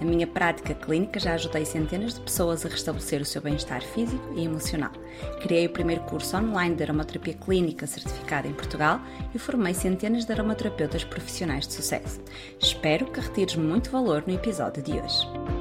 Na minha prática clínica já ajudei centenas de pessoas a restabelecer o seu bem-estar físico e emocional. Criei o primeiro curso online de aromaterapia clínica certificado em Portugal e formei centenas de aromaterapeutas profissionais de sucesso. Espero que retires muito valor no episódio de hoje.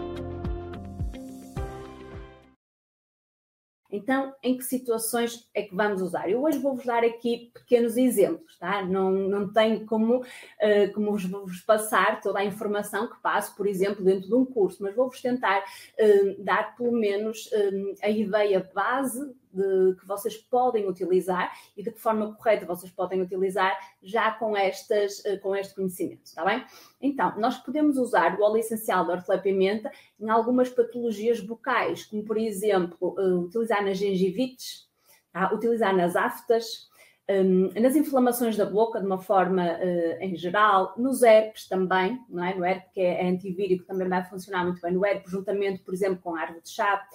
Então, em que situações é que vamos usar? Eu hoje vou-vos dar aqui pequenos exemplos, tá? Não, não tenho como, uh, como vos passar toda a informação que passo, por exemplo, dentro de um curso, mas vou-vos tentar uh, dar pelo menos uh, a ideia base de, que vocês podem utilizar e de que forma correta vocês podem utilizar já com, estas, eh, com este conhecimento, está bem? Então, nós podemos usar o óleo essencial de hortelã-pimenta em algumas patologias bucais, como por exemplo, eh, utilizar nas gengivites, tá? utilizar nas aftas, um, nas inflamações da boca, de uma forma uh, em geral, nos herpes também, não é? No herpes que é antivírico, também vai funcionar muito bem no herpes, juntamente, por exemplo, com a árvore de chá.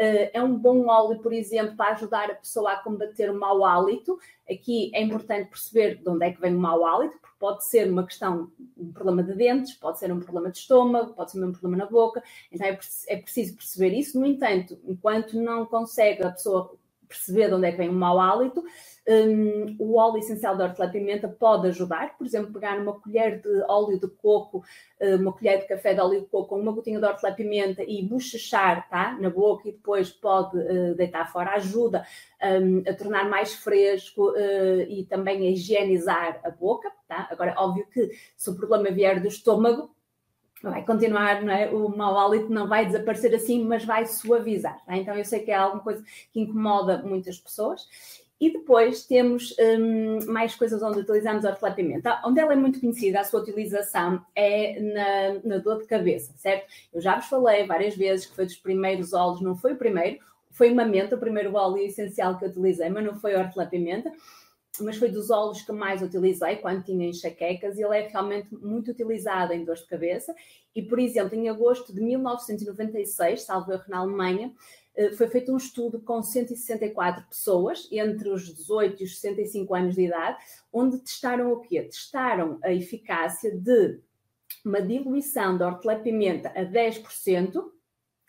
Uh, é um bom óleo, por exemplo, para ajudar a pessoa a combater o mau hálito. Aqui é importante perceber de onde é que vem o mau hálito, porque pode ser uma questão, um problema de dentes, pode ser um problema de estômago, pode ser um problema na boca. Então é, é preciso perceber isso. No entanto, enquanto não consegue a pessoa perceber de onde é que vem o mau hálito, um, o óleo essencial de hortelã-pimenta pode ajudar, por exemplo, pegar uma colher de óleo de coco, hum, uma colher de café de óleo de coco com uma gotinha de hortelã-pimenta e bochechar tá, na boca e depois pode uh, deitar fora, ajuda um, a tornar mais fresco uh, e também a higienizar a boca. Tá? Agora, óbvio que se o problema vier do estômago, vai continuar, é? o mau hálito não vai desaparecer assim, mas vai suavizar. Tá? Então, eu sei que é alguma coisa que incomoda muitas pessoas e depois temos um, mais coisas onde utilizamos a hortelã-pimenta. Onde ela é muito conhecida, a sua utilização é na, na, dor de cabeça, certo? Eu já vos falei várias vezes que foi dos primeiros óleos, não foi o primeiro, foi uma menta, o primeiro óleo essencial que eu utilizei, mas não foi hortelã-pimenta, mas foi dos óleos que mais utilizei quando tinha enxaquecas e ele é realmente muito utilizado em dores de cabeça. E, por exemplo, em agosto de 1996, salvo erro na Alemanha, eh, foi feito um estudo com 164 pessoas, entre os 18 e os 65 anos de idade, onde testaram o quê? Testaram a eficácia de uma diluição de hortelã-pimenta a 10%,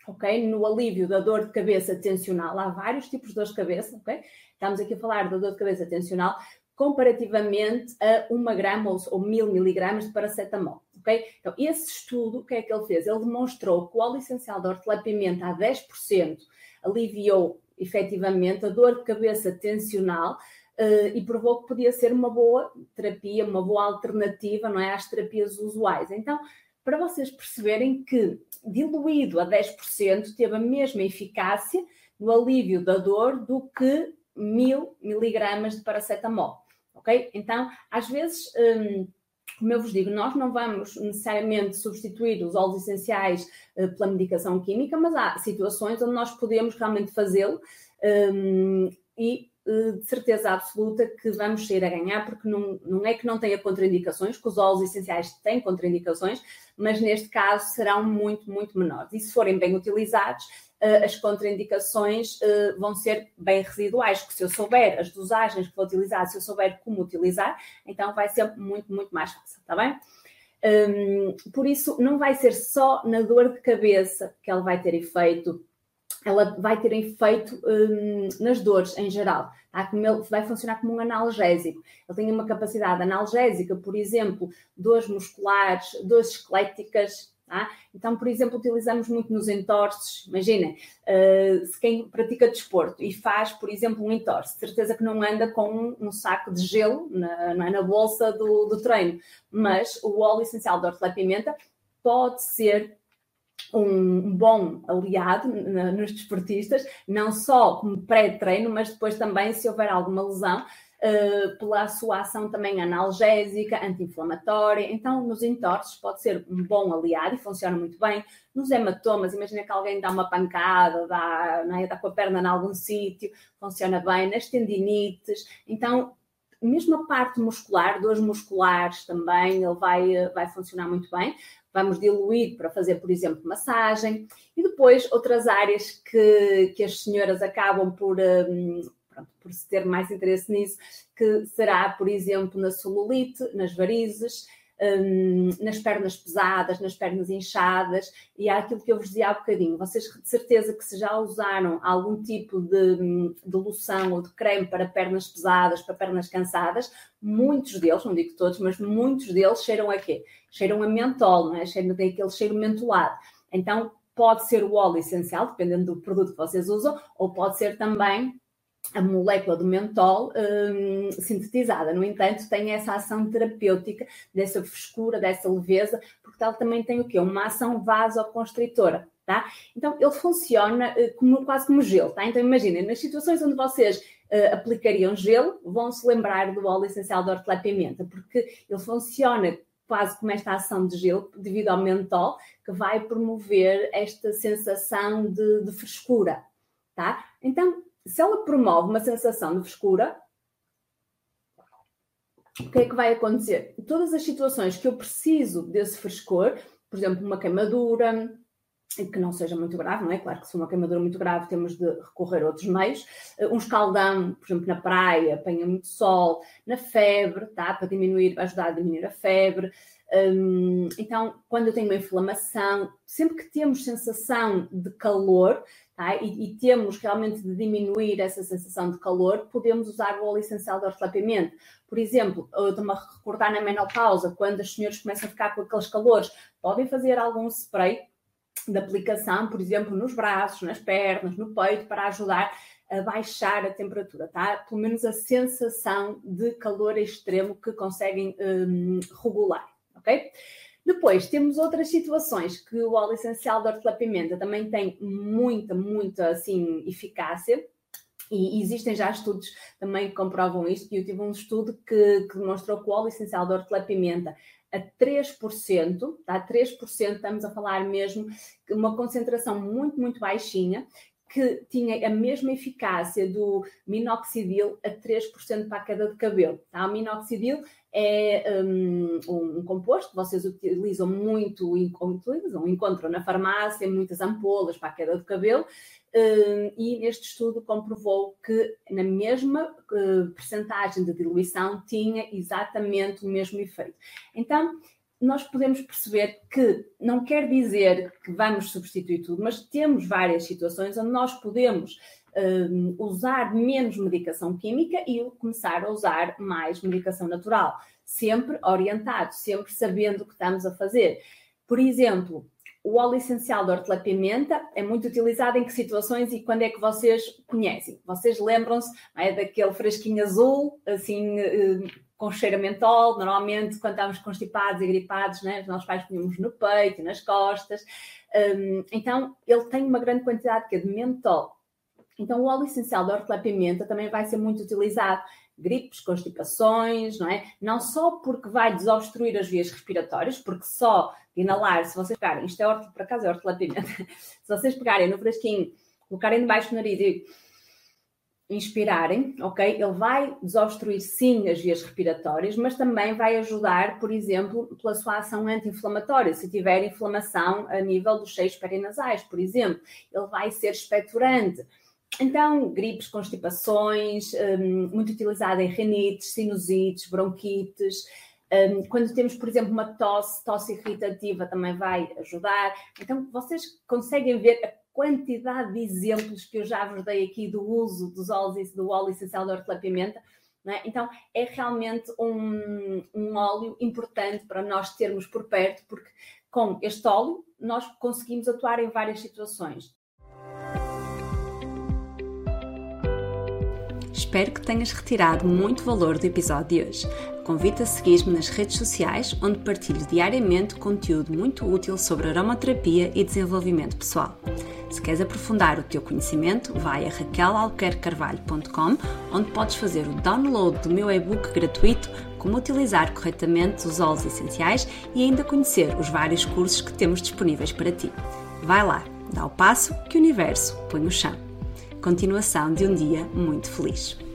ok? No alívio da dor de cabeça tensional. Há vários tipos de dor de cabeça, ok? Estamos aqui a falar da dor de cabeça tensional comparativamente a 1 grama ou, 1000 miligramas de paracetamol. ok? Então, esse estudo, o que é que ele fez? Ele demonstrou que o óleo essencial de hortelã-pimenta a 10% aliviou efetivamente a dor de cabeça tensional uh, e provou que podia ser uma boa terapia, uma boa alternativa não é, às terapias usuais. Então, para vocês perceberem que diluído a 10% teve a mesma eficácia no alívio da dor do que mil miligramas de paracetamol, ok? Então, às vezes, hum, como eu vos digo, nós não vamos necessariamente substituir os óleos essenciais uh, pela medicação química, mas há situações onde nós podemos realmente fazê-lo um, e de certeza absoluta que vamos sair a ganhar, porque não, não é que não tenha contraindicações, que os óleos essenciais têm contraindicações, mas neste caso serão muito, muito menores. E se forem bem utilizados, uh, as contraindicações vão ser bem residuais, porque se eu souber as dosagens que vou utilizar, se eu souber como utilizar, então vai ser muito, muito mais fácil, está bem? Um, por isso, não vai ser só na dor de cabeça que ela vai ter efeito, ela vai ter efeito um, nas dores em geral. Tá? Como ele vai funcionar como um analgésico. Ele tem uma capacidade analgésica, por exemplo, dores musculares, dores esqueléticas, Tá? Então, por exemplo, utilizamos muito nos entorces. Imaginem, uh, se quem pratica desporto e faz, por exemplo, um entorce, certeza que não anda com um, um saco de gelo na, é, na bolsa do, do, treino, mas o óleo essencial de hortelã-pimenta pode ser um bom aliado nos desportistas, não só como pré-treino, mas depois também se houver alguma lesão, uh, pela sua ação também analgésica, anti-inflamatória. Então, nos entorces pode ser um bom aliado e funciona muito bem. Nos hematomas, imagina que alguém dá uma pancada, dá, é? dá com a perna em algum sítio, funciona bem. Nas tendinites, então mesmo a parte muscular, dores musculares também, ele vai, vai funcionar muito bem. Vamos diluir para fazer, por exemplo, massagem. E depois outras áreas que, que as senhoras acabam por, um, pronto, por ter mais interesse nisso, que será, por exemplo, na celulite, nas varizes, um, nas pernas pesadas, nas pernas inchadas, e há aquilo que eu vos dizia há bocadinho. Vocês de certeza que se já usaram algum tipo de, de loção ou de creme para pernas pesadas, para pernas cansadas, muitos deles, não digo todos, mas muitos deles cheiram a quê? Cheiram a mentol, não é? Cheiram daquele cheiro mentolado. Então, pode ser o óleo essencial, dependendo do produto que vocês usam, ou pode ser também a molécula do mentol um, sintetizada. No entanto, tem essa ação terapêutica, dessa frescura, dessa leveza, porque ela também tem o quê? Uma ação vasoconstritora. Tá? Então, ele funciona uh, como, quase como gelo. Tá? Então, imaginem, nas situações onde vocês uh, aplicariam gelo, vão se lembrar do óleo essencial de hortelã-pimenta, porque ele funciona quase como esta ação de gelo, devido ao mentol, que vai promover esta sensação de, de frescura. Tá? Então, se ela promove uma sensação de frescura, o que é que vai acontecer? Todas as situações que eu preciso desse frescor, por exemplo, uma queimadura, que não seja muito grave, não é? Claro que se for uma queimadura muito grave temos de recorrer a outros meios. Uh, um escaldão, por exemplo, na praia, apanha muito sol, na febre, tá? Para diminuir, ajudar a diminuir a febre. Um, então, quando eu tenho uma inflamação, sempre que temos sensação de calor, tá? e, e, temos realmente de diminuir essa sensação de calor, podemos usar o óleo essencial de hortelã-pimenta. Por exemplo, eu estou-me a recordar na menopausa, quando as senhoras começam a ficar com aqueles calores, podem fazer algum spray de aplicação, por exemplo, nos braços, nas pernas, no peito, para ajudar a baixar a temperatura, tá? Pelo menos a sensação de calor extremo que conseguem um, regular, ok? Depois temos outras situações que o óleo essencial de hortelã-pimenta também tem muita, muita assim eficácia. E existem já estudos também que comprovam isto. E eu tive um estudo que, que demonstrou que o óleo essencial de hortelã-pimenta a 3%, tá? 3% estamos a falar mesmo uma concentração muito, muito baixinha, que tinha a mesma eficácia do minoxidil a 3% para a queda de cabelo. Tá? O minoxidil é um, um, composto que vocês utilizam muito, utilizam, encontram na farmácia, muitas ampolas para a queda de cabelo, um, e neste estudo comprovou que na mesma uh, percentagem de diluição tinha exatamente o mesmo efeito. Então, nós podemos perceber que não quer dizer que vamos substituir tudo, mas temos várias situações onde nós podemos um, usar menos medicação química e começar a usar mais medicação natural, sempre orientado, sempre sabendo o que estamos a fazer. Por exemplo, o óleo essencial de hortelã-pimenta é muito utilizado em que situações e quando é que vocês conhecem? Vocês lembram-se é, daquele fresquinho azul, assim hum, com cheiro a mentol, normalmente quando estávamos constipados e gripados, né, os nossos pais punhamos no peito nas costas. Um, então, ele tem uma grande quantidade de mentol. Então, o óleo essencial da hortelã-pimenta também vai ser muito utilizado gripes, constipações, não é? Não só porque vai desobstruir as vias respiratórias, porque só de inalar, se vocês pegarem, isto é hortelã, por acaso é hortelã-pimenta, se vocês pegarem no fresquinho, colocarem debaixo do nariz e inspirarem, ok? Ele vai desobstruir sim as vias respiratórias, mas também vai ajudar, por exemplo, pela sua ação anti-inflamatória. Se tiver inflamação a nível dos seios perinasais, por exemplo, ele vai ser expectorante. Então, gripes, constipações, um, muito utilizada em rinites, sinusites, bronquites. Um, quando temos, por exemplo, uma tosse, tosse irritativa também vai ajudar. Então, vocês conseguem ver a quantidade de exemplos que eu já vos dei aqui do uso dos óleos do óleo essencial de hortelã-pimenta. É? Então, é realmente um, um óleo importante para nós termos por perto, porque com este óleo nós conseguimos atuar em várias situações. Espero que tenhas retirado muito valor do episódio de hoje. Convido a seguir-me nas redes sociais, onde partilho diariamente conteúdo muito útil sobre aromaterapia e desenvolvimento pessoal. Se queres aprofundar o teu conhecimento, vai a raquelalquercarvalho.com, onde podes fazer o download do meu e-book gratuito Como utilizar corretamente os óleos essenciais e ainda conhecer os vários cursos que temos disponíveis para ti. Vai lá, dá o passo que o universo põe no chão. Continuação de um dia muito feliz.